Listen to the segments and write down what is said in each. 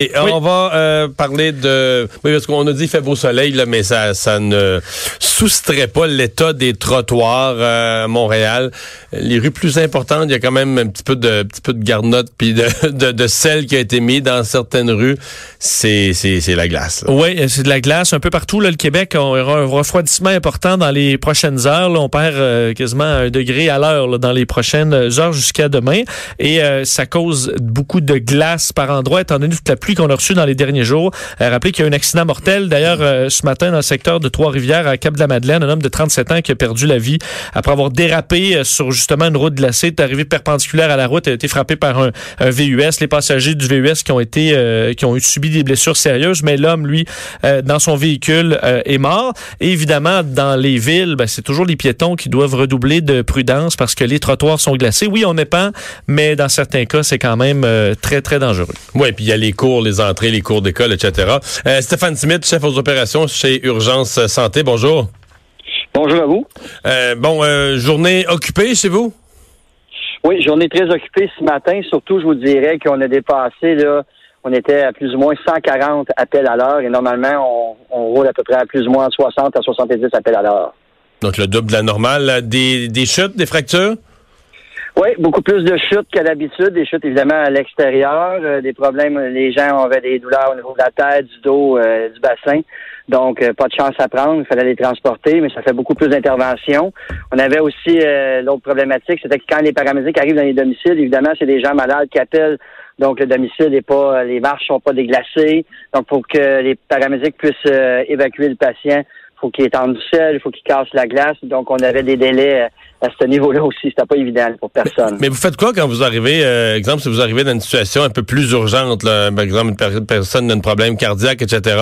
Et on va euh, parler de... Oui, parce qu'on a dit fait beau soleil, là, mais ça, ça ne soustrait pas l'état des trottoirs euh, à Montréal. Les rues plus importantes, il y a quand même un petit peu de, petit peu de garnotte puis de, de, de, sel qui a été mis dans certaines rues. C'est, c'est, c'est la glace. Oui, c'est de la glace un peu partout. Là, le Québec on aura un refroidissement important dans les prochaines heures. Là, on perd euh, quasiment un degré à l'heure dans les prochaines heures jusqu'à demain. Et ça cause beaucoup de glace par endroit, étant donné toute la pluie qu'on a reçue dans les derniers jours. Euh, rappelez qu'il y a eu un accident mortel, d'ailleurs, euh, ce matin dans le secteur de Trois-Rivières, à Cap-de-la-Madeleine, un homme de 37 ans qui a perdu la vie après avoir dérapé euh, sur justement une route glacée, est arrivé perpendiculaire à la route, a été frappé par un, VUS. Les passagers du VUS qui ont été, qui ont subi des blessures sérieuses, mais l'homme, lui, dans son véhicule, est mort. Et évidemment, dans les villes, ben, c'est toujours les piétons qui doivent redoubler de prudence parce que les trottoirs sont glacés. Oui, on pas, mais dans certains cas, c'est quand même très, très dangereux. Oui, puis il y a les cours, les entrées, les cours d'école, etc. Euh, Stéphane Smith, chef aux opérations chez Urgence Santé, bonjour. Bonjour à vous. Euh, bon, euh, journée occupée chez vous? Oui, journée très occupée ce matin. Surtout, je vous dirais qu'on a dépassé, là, on était à plus ou moins 140 appels à l'heure et normalement, on, roule à peu près à plus ou moins 60 à 70 appels à l'heure. Donc, le double de la normale. Des, des chutes, des fractures? Oui, beaucoup plus de chutes qu'à l'habitude, des chutes évidemment à l'extérieur, euh, des problèmes, les gens avaient des douleurs au niveau de la tête, du dos, euh, du bassin. Donc, euh, pas de chance à prendre, il fallait les transporter, mais ça fait beaucoup plus d'interventions. On avait aussi l'autre problématique, c'était que quand les paramédics arrivent dans les domiciles, évidemment, c'est des gens malades qui appellent donc le domicile n'est pas, les marches sont pas déglacées. Donc pour que les paramédics puissent évacuer le patient, faut qu'il étende du sel, il faut qu'il casse la glace. Donc, on avait des délais euh, à ce niveau-là aussi. C'était pas évident pour personne. Mais vous faites quoi quand vous arrivez, euh, exemple, si vous arrivez dans une situation un peu plus urgente, là, par exemple, une personne a un problème cardiaque, etc.,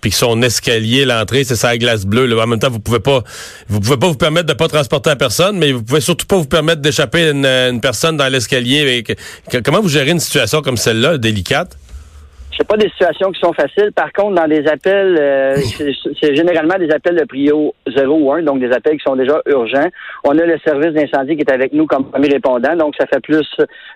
puis que son escalier, l'entrée, c'est sa glace bleue. Là. En même temps, vous pouvez pas, vous pouvez pas vous permettre de pas transporter la personne, mais vous pouvez surtout pas vous permettre d'échapper une, une personne dans l'escalier. Comment vous gérez une situation comme celle-là, délicate? C'est pas des situations qui sont faciles. Par contre, dans des appels, euh, c'est généralement des appels de prio 0 ou 1, donc des appels qui sont déjà urgents. On a le service d'incendie qui est avec nous comme premier répondant, donc ça fait plus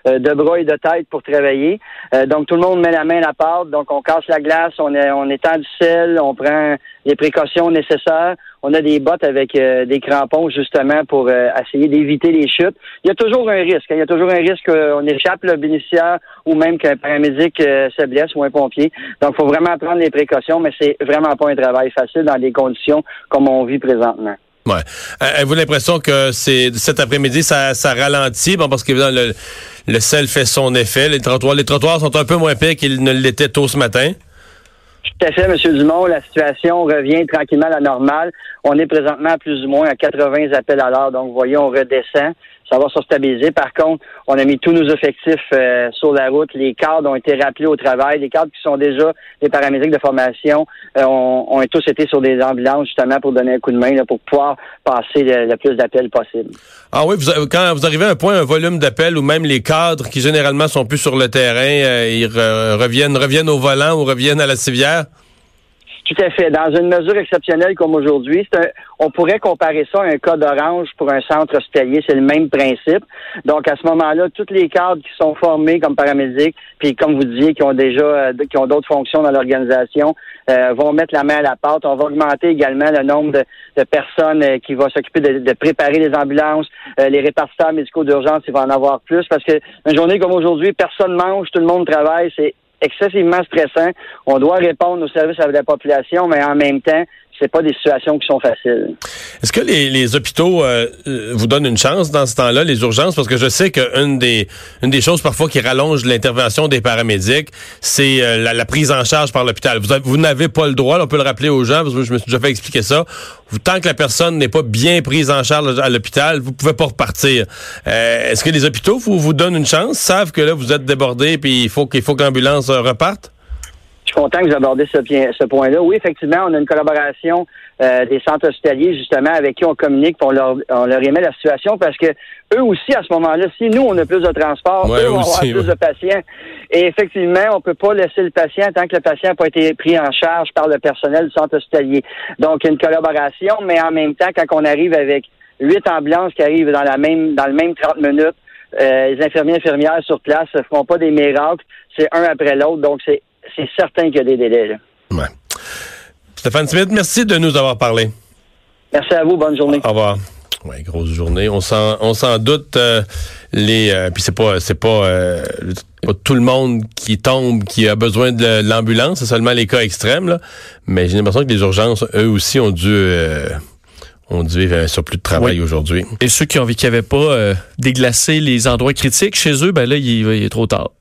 euh, de bras et de tête pour travailler. Euh, donc tout le monde met la main à la pâte, donc on casse la glace, on, est, on étend du sel, on prend les précautions nécessaires. On a des bottes avec des crampons justement pour essayer d'éviter les chutes. Il y a toujours un risque. Hein. Il y a toujours un risque qu'on échappe le bénéficiaire ou même qu'un paramédic se blesse ou un pompier. Donc, il faut vraiment prendre les précautions, mais c'est vraiment pas un travail facile dans des conditions comme on vit présentement. Ouais. Euh, avez-vous l'impression que c'est cet après-midi, ça, ça ralentit? Bon, parce que le, le sel fait son effet. Les trottoirs, les trottoirs sont un peu moins pires qu'ils ne l'étaient tôt ce matin. Tout à fait, M. Dumont. La situation revient tranquillement à la normale. On est présentement à plus ou moins à 80 appels à l'heure. Donc, vous voyez, on redescend ça va se stabiliser. Par contre, on a mis tous nos effectifs euh, sur la route. Les cadres ont été rappelés au travail. Les cadres qui sont déjà des paramédics de formation euh, ont, tous été sur des ambulances justement pour donner un coup de main pour pouvoir passer le, plus d'appels possible. Ah oui, vous, quand vous arrivez à un point, un volume d'appels où même les cadres qui généralement sont plus sur le terrain, euh, ils reviennent, reviennent au volant ou reviennent à la civière? Tout à fait. Dans une mesure exceptionnelle comme aujourd'hui, on pourrait comparer ça à un cas d'orange pour un centre hospitalier. C'est le même principe. Donc, à ce moment-là, tous les cadres qui sont formés comme paramédics, puis comme vous disiez, qui ont déjà, euh, qui ont d'autres fonctions dans l'organisation, euh, vont mettre la main à la pâte. On va augmenter également le nombre de, personnes euh, qui vont s'occuper de, préparer les ambulances, les répartiteurs médicaux d'urgence, il va en avoir plus parce que une journée comme aujourd'hui, personne mange, tout le monde travaille. C'est excessivement stressant. On doit répondre aux services à la population, mais en même temps, c'est pas des situations qui sont faciles. Est-ce que les, les hôpitaux euh, euh, vous donnent une chance dans ce temps-là, les urgences? Parce que je sais qu'une des une des choses parfois qui rallonge l'intervention des paramédics, c'est euh, la, prise en charge par l'hôpital. Vous, vous n'avez pas le droit, on peut le rappeler aux gens, parce que je me suis déjà fait expliquer ça. Tant que la personne n'est pas bien prise en charge à l'hôpital, vous pouvez pas repartir. Est-ce que les hôpitaux vous, vous donnent une chance, savent que là vous êtes débordé puis il faut qu'il faut que l'ambulance reparte? Je suis content que vous abordez ce, ce point-là. Oui, effectivement, on a une collaboration euh, des centres hospitaliers, justement, avec qui on communique, on leur, on leur émet la situation parce que eux aussi, à ce moment-là, si nous, on a plus de transport, eux vont avoir plus de patients. Et effectivement, on peut pas laisser le patient tant que le patient n'a pas été pris en charge par le personnel du centre hospitalier. Donc, une collaboration, mais en même temps, quand on arrive avec huit ambulances qui arrivent dans la même dans le même 30 minutes, euh, les infirmiers et infirmières sur place ne font pas des miracles, c'est un après l'autre, donc c'est c'est certain qu'il y a des délais. Là. Ouais. Stéphane Smith, merci de nous avoir parlé. Merci à vous. Bonne journée. Au revoir. Ouais, grosse journée. On s'en, on s'en doute. Euh, les, euh, puis c'est pas, c'est pas, pas, tout le monde qui tombe qui a besoin de l'ambulance. C'est seulement les cas extrêmes. Là. Mais j'ai l'impression que les urgences, eux aussi, ont dû on dit vivre un surplus de travail aujourd'hui. Et ceux qui ont vu qu'il n'y avait pas euh, déglacé les endroits critiques chez eux, ben là, il, il est trop tard.